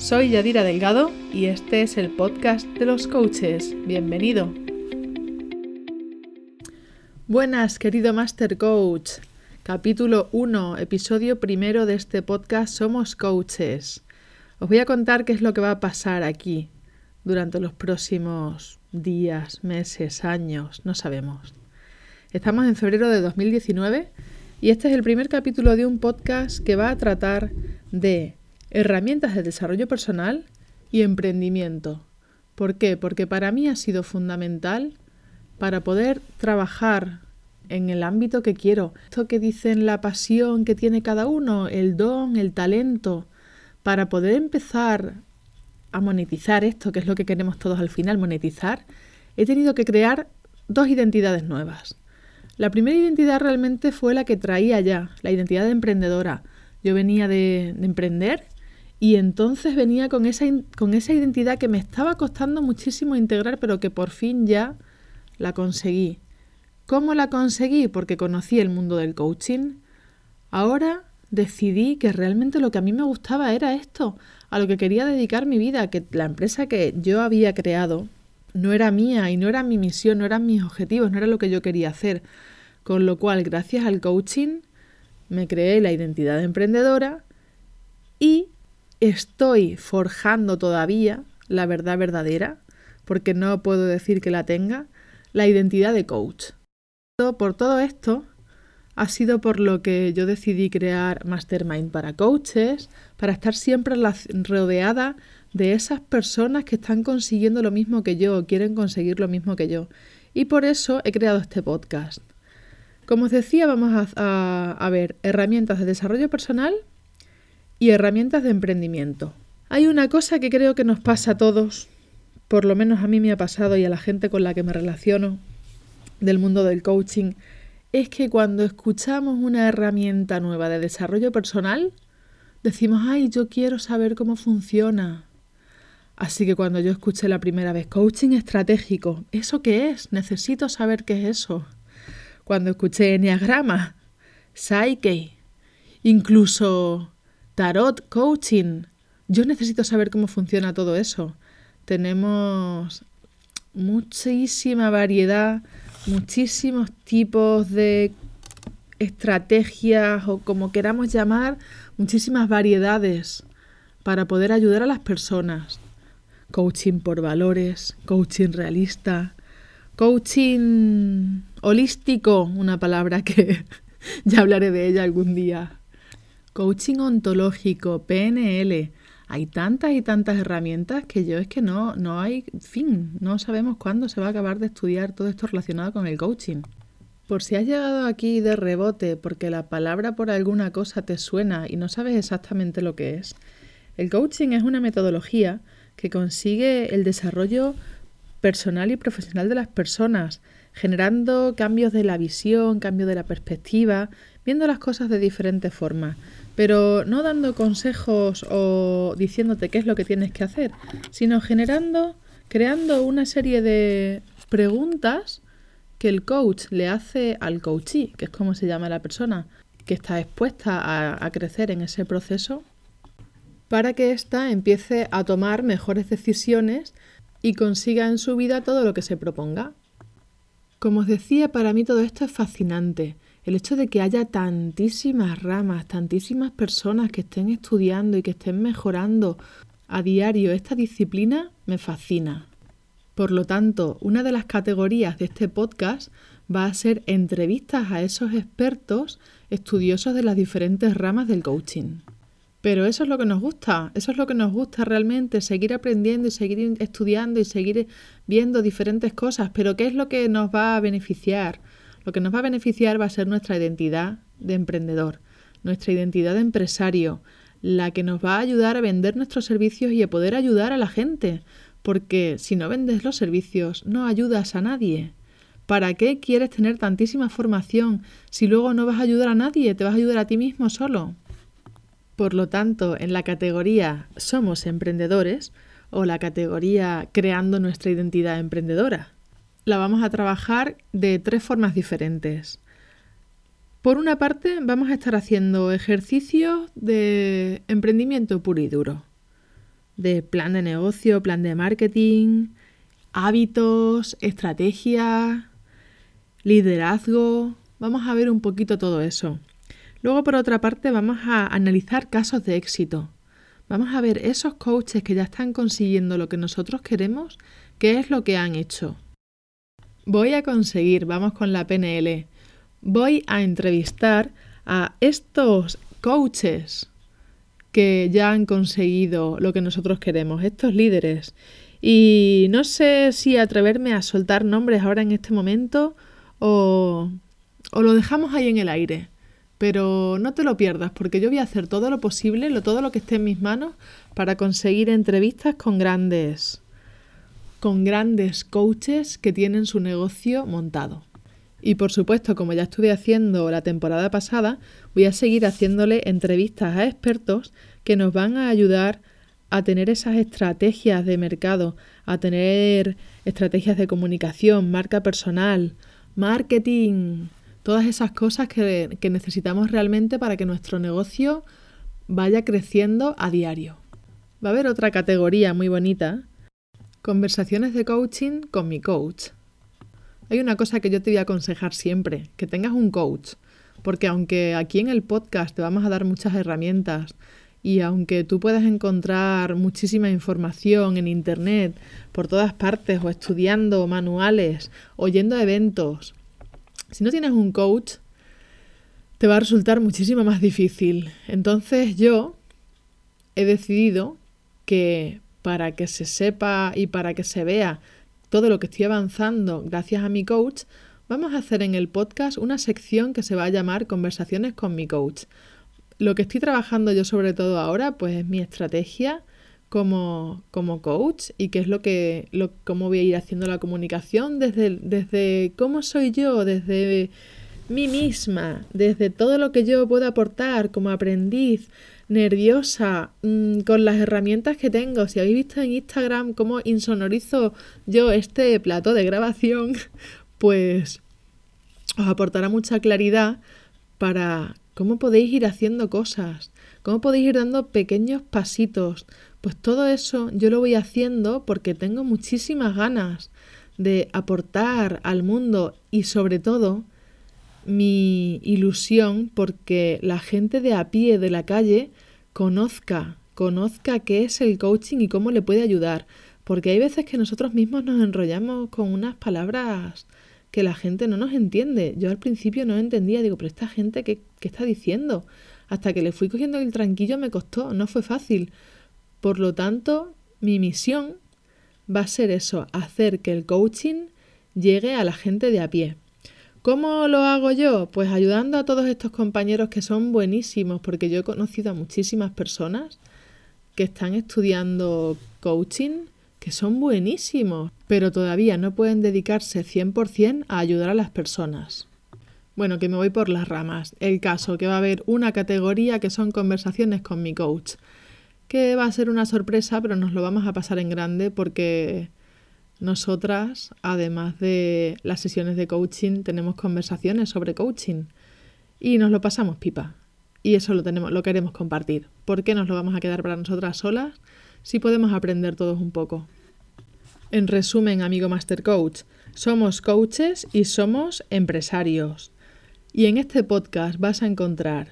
Soy Yadira Delgado y este es el podcast de los coaches. Bienvenido. Buenas, querido Master Coach. Capítulo 1, episodio primero de este podcast Somos Coaches. Os voy a contar qué es lo que va a pasar aquí durante los próximos días, meses, años, no sabemos. Estamos en febrero de 2019 y este es el primer capítulo de un podcast que va a tratar de herramientas de desarrollo personal y emprendimiento. ¿Por qué? Porque para mí ha sido fundamental para poder trabajar en el ámbito que quiero. Esto que dicen la pasión que tiene cada uno, el don, el talento, para poder empezar a monetizar esto, que es lo que queremos todos al final, monetizar, he tenido que crear dos identidades nuevas. La primera identidad realmente fue la que traía ya, la identidad de emprendedora. Yo venía de, de emprender y entonces venía con esa, con esa identidad que me estaba costando muchísimo integrar, pero que por fin ya la conseguí. ¿Cómo la conseguí? Porque conocí el mundo del coaching. Ahora decidí que realmente lo que a mí me gustaba era esto, a lo que quería dedicar mi vida, que la empresa que yo había creado no era mía y no era mi misión, no eran mis objetivos, no era lo que yo quería hacer. Con lo cual, gracias al coaching, me creé la identidad de emprendedora y estoy forjando todavía la verdad verdadera, porque no puedo decir que la tenga, la identidad de coach. Por todo esto ha sido por lo que yo decidí crear Mastermind para coaches, para estar siempre rodeada de esas personas que están consiguiendo lo mismo que yo, quieren conseguir lo mismo que yo. Y por eso he creado este podcast. Como os decía, vamos a, a ver herramientas de desarrollo personal y herramientas de emprendimiento. Hay una cosa que creo que nos pasa a todos, por lo menos a mí me ha pasado y a la gente con la que me relaciono del mundo del coaching, es que cuando escuchamos una herramienta nueva de desarrollo personal, decimos, ay, yo quiero saber cómo funciona. Así que cuando yo escuché la primera vez coaching estratégico, ¿eso qué es? Necesito saber qué es eso. Cuando escuché Enneagrama, Psyche, incluso tarot, coaching. Yo necesito saber cómo funciona todo eso. Tenemos muchísima variedad, muchísimos tipos de estrategias o como queramos llamar, muchísimas variedades para poder ayudar a las personas. Coaching por valores, coaching realista, coaching holístico, una palabra que ya hablaré de ella algún día. Coaching ontológico, PNL. Hay tantas y tantas herramientas que yo es que no, no hay fin, no sabemos cuándo se va a acabar de estudiar todo esto relacionado con el coaching. Por si has llegado aquí de rebote porque la palabra por alguna cosa te suena y no sabes exactamente lo que es, el coaching es una metodología que consigue el desarrollo personal y profesional de las personas, generando cambios de la visión, cambios de la perspectiva, viendo las cosas de diferentes formas pero no dando consejos o diciéndote qué es lo que tienes que hacer, sino generando, creando una serie de preguntas que el coach le hace al coachee, que es como se llama la persona que está expuesta a, a crecer en ese proceso, para que ésta empiece a tomar mejores decisiones y consiga en su vida todo lo que se proponga. Como os decía, para mí todo esto es fascinante. El hecho de que haya tantísimas ramas, tantísimas personas que estén estudiando y que estén mejorando a diario esta disciplina me fascina. Por lo tanto, una de las categorías de este podcast va a ser entrevistas a esos expertos estudiosos de las diferentes ramas del coaching. Pero eso es lo que nos gusta, eso es lo que nos gusta realmente, seguir aprendiendo y seguir estudiando y seguir viendo diferentes cosas. Pero ¿qué es lo que nos va a beneficiar? Lo que nos va a beneficiar va a ser nuestra identidad de emprendedor, nuestra identidad de empresario, la que nos va a ayudar a vender nuestros servicios y a poder ayudar a la gente. porque si no vendes los servicios no ayudas a nadie. ¿Para qué quieres tener tantísima formación si luego no vas a ayudar a nadie, te vas a ayudar a ti mismo solo? Por lo tanto, en la categoría Somos emprendedores o la categoría Creando nuestra identidad emprendedora, la vamos a trabajar de tres formas diferentes. Por una parte, vamos a estar haciendo ejercicios de emprendimiento puro y duro, de plan de negocio, plan de marketing, hábitos, estrategias, liderazgo. Vamos a ver un poquito todo eso. Luego, por otra parte, vamos a analizar casos de éxito. Vamos a ver esos coaches que ya están consiguiendo lo que nosotros queremos, qué es lo que han hecho. Voy a conseguir, vamos con la PNL, voy a entrevistar a estos coaches que ya han conseguido lo que nosotros queremos, estos líderes. Y no sé si atreverme a soltar nombres ahora en este momento o, o lo dejamos ahí en el aire. Pero no te lo pierdas porque yo voy a hacer todo lo posible, lo, todo lo que esté en mis manos para conseguir entrevistas con grandes con grandes coaches que tienen su negocio montado. Y por supuesto, como ya estuve haciendo la temporada pasada, voy a seguir haciéndole entrevistas a expertos que nos van a ayudar a tener esas estrategias de mercado, a tener estrategias de comunicación, marca personal, marketing, todas esas cosas que, que necesitamos realmente para que nuestro negocio vaya creciendo a diario. Va a haber otra categoría muy bonita, conversaciones de coaching con mi coach. Hay una cosa que yo te voy a aconsejar siempre, que tengas un coach, porque aunque aquí en el podcast te vamos a dar muchas herramientas y aunque tú puedas encontrar muchísima información en Internet por todas partes o estudiando manuales o yendo a eventos, si no tienes un coach, te va a resultar muchísimo más difícil. Entonces yo he decidido que para que se sepa y para que se vea todo lo que estoy avanzando gracias a mi coach, vamos a hacer en el podcast una sección que se va a llamar Conversaciones con mi coach. Lo que estoy trabajando yo sobre todo ahora, pues es mi estrategia como, como coach y qué es lo que, lo, cómo voy a ir haciendo la comunicación desde, desde cómo soy yo, desde mí misma, desde todo lo que yo puedo aportar como aprendiz, nerviosa mm, con las herramientas que tengo. Si habéis visto en Instagram cómo insonorizo yo este plato de grabación, pues os aportará mucha claridad para cómo podéis ir haciendo cosas, cómo podéis ir dando pequeños pasitos. Pues todo eso yo lo voy haciendo porque tengo muchísimas ganas de aportar al mundo y sobre todo mi ilusión porque la gente de a pie de la calle conozca, conozca qué es el coaching y cómo le puede ayudar. Porque hay veces que nosotros mismos nos enrollamos con unas palabras que la gente no nos entiende. Yo al principio no entendía, digo, pero esta gente, ¿qué, qué está diciendo? Hasta que le fui cogiendo el tranquillo me costó, no fue fácil. Por lo tanto, mi misión va a ser eso, hacer que el coaching llegue a la gente de a pie. ¿Cómo lo hago yo? Pues ayudando a todos estos compañeros que son buenísimos, porque yo he conocido a muchísimas personas que están estudiando coaching, que son buenísimos, pero todavía no pueden dedicarse 100% a ayudar a las personas. Bueno, que me voy por las ramas. El caso que va a haber una categoría que son conversaciones con mi coach, que va a ser una sorpresa, pero nos lo vamos a pasar en grande porque nosotras, además de las sesiones de coaching, tenemos conversaciones sobre coaching y nos lo pasamos pipa. Y eso lo tenemos, lo queremos compartir. ¿Por qué nos lo vamos a quedar para nosotras solas si podemos aprender todos un poco? En resumen, amigo Master Coach, somos coaches y somos empresarios. Y en este podcast vas a encontrar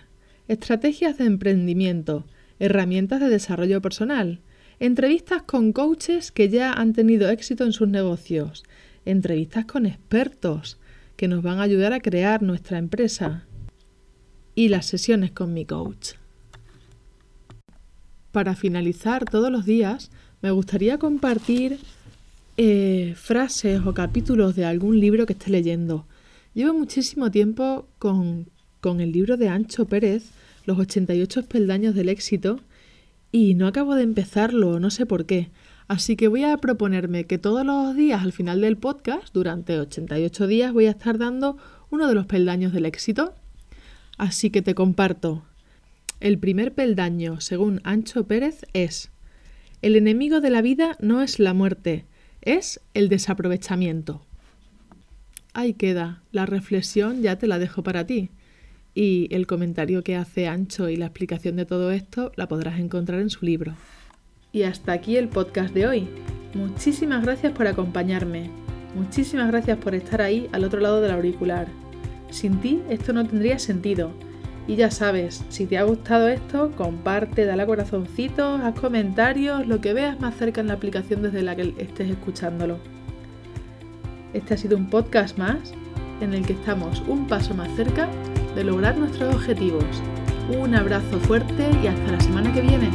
estrategias de emprendimiento, herramientas de desarrollo personal, Entrevistas con coaches que ya han tenido éxito en sus negocios. Entrevistas con expertos que nos van a ayudar a crear nuestra empresa. Y las sesiones con mi coach. Para finalizar todos los días, me gustaría compartir eh, frases o capítulos de algún libro que esté leyendo. Llevo muchísimo tiempo con, con el libro de Ancho Pérez, Los 88 peldaños del éxito, y no acabo de empezarlo, no sé por qué. Así que voy a proponerme que todos los días al final del podcast, durante 88 días, voy a estar dando uno de los peldaños del éxito. Así que te comparto. El primer peldaño, según Ancho Pérez, es el enemigo de la vida no es la muerte, es el desaprovechamiento. Ahí queda, la reflexión ya te la dejo para ti. Y el comentario que hace Ancho y la explicación de todo esto la podrás encontrar en su libro. Y hasta aquí el podcast de hoy. Muchísimas gracias por acompañarme. Muchísimas gracias por estar ahí al otro lado del auricular. Sin ti esto no tendría sentido y ya sabes, si te ha gustado esto, comparte, dale a corazoncitos, haz comentarios, lo que veas más cerca en la aplicación desde la que estés escuchándolo. Este ha sido un podcast más en el que estamos un paso más cerca de lograr nuestros objetivos. Un abrazo fuerte y hasta la semana que viene.